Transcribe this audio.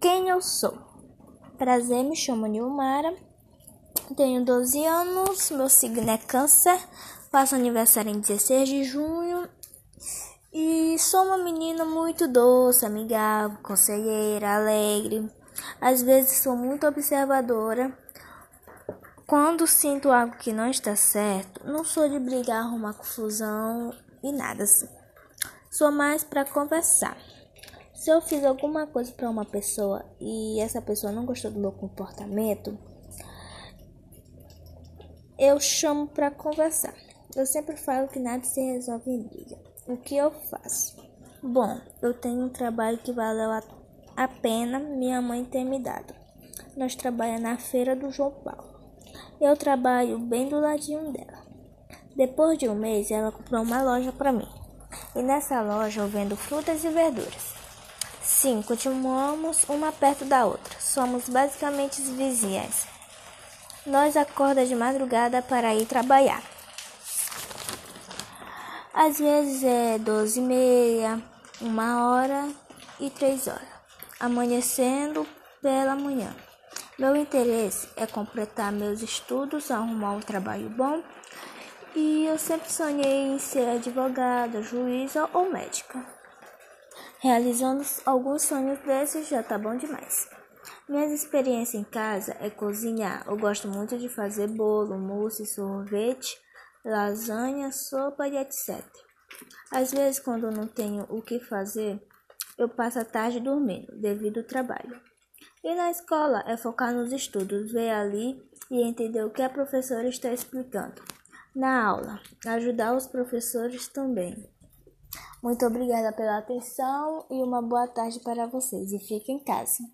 Quem eu sou? Prazer, me chamo Nilmara, tenho 12 anos, meu signo é Câncer, faço aniversário em 16 de junho e sou uma menina muito doce, amigável, conselheira, alegre. Às vezes sou muito observadora. Quando sinto algo que não está certo, não sou de brigar, arrumar confusão e nada assim. Sou mais para conversar. Se eu fiz alguma coisa para uma pessoa e essa pessoa não gostou do meu comportamento, eu chamo para conversar. Eu sempre falo que nada se resolve em briga. O que eu faço? Bom, eu tenho um trabalho que valeu a pena minha mãe ter me dado. Nós trabalhamos na feira do João Paulo. Eu trabalho bem do ladinho dela. Depois de um mês, ela comprou uma loja para mim. E nessa loja eu vendo frutas e verduras. Sim, continuamos uma perto da outra. Somos basicamente vizinhas. Nós acorda de madrugada para ir trabalhar. Às vezes é doze e meia, uma hora e três horas, amanhecendo pela manhã. Meu interesse é completar meus estudos, arrumar um trabalho bom e eu sempre sonhei em ser advogada, juíza ou médica. Realizando alguns sonhos desses já tá bom demais. Minhas experiências em casa é cozinhar. Eu gosto muito de fazer bolo, mousse, sorvete, lasanha, sopa e etc. Às vezes, quando não tenho o que fazer, eu passo a tarde dormindo devido ao trabalho. E na escola é focar nos estudos, ver ali e entender o que a professora está explicando. Na aula, ajudar os professores também. Muito obrigada pela atenção e uma boa tarde para vocês. E fiquem em casa.